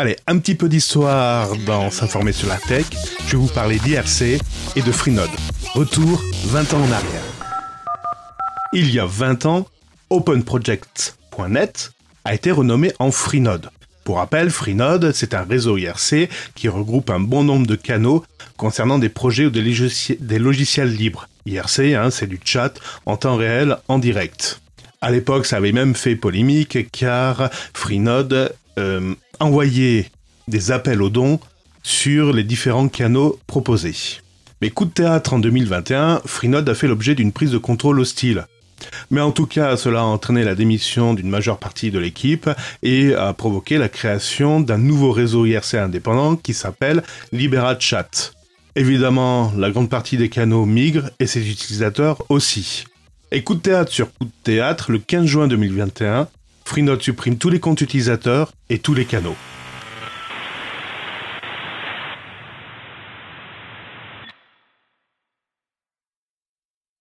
Allez, un petit peu d'histoire dans S'informer sur la tech. Je vais vous parler d'IRC et de Freenode. Retour 20 ans en arrière. Il y a 20 ans, OpenProjects.net a été renommé en Freenode. Pour rappel, Freenode, c'est un réseau IRC qui regroupe un bon nombre de canaux concernant des projets ou des, logiciels libres. IRC, hein, c'est du chat en temps réel, en direct. À l'époque, ça avait même fait polémique car Freenode euh, envoyait des appels aux dons sur les différents canaux proposés. Mais coup de théâtre en 2021, Freenode a fait l'objet d'une prise de contrôle hostile. Mais en tout cas, cela a entraîné la démission d'une majeure partie de l'équipe et a provoqué la création d'un nouveau réseau IRC indépendant qui s'appelle LiberaChat. Évidemment, la grande partie des canaux migrent et ses utilisateurs aussi. Et coup de théâtre sur coup de théâtre, le 15 juin 2021, Freenode supprime tous les comptes utilisateurs et tous les canaux.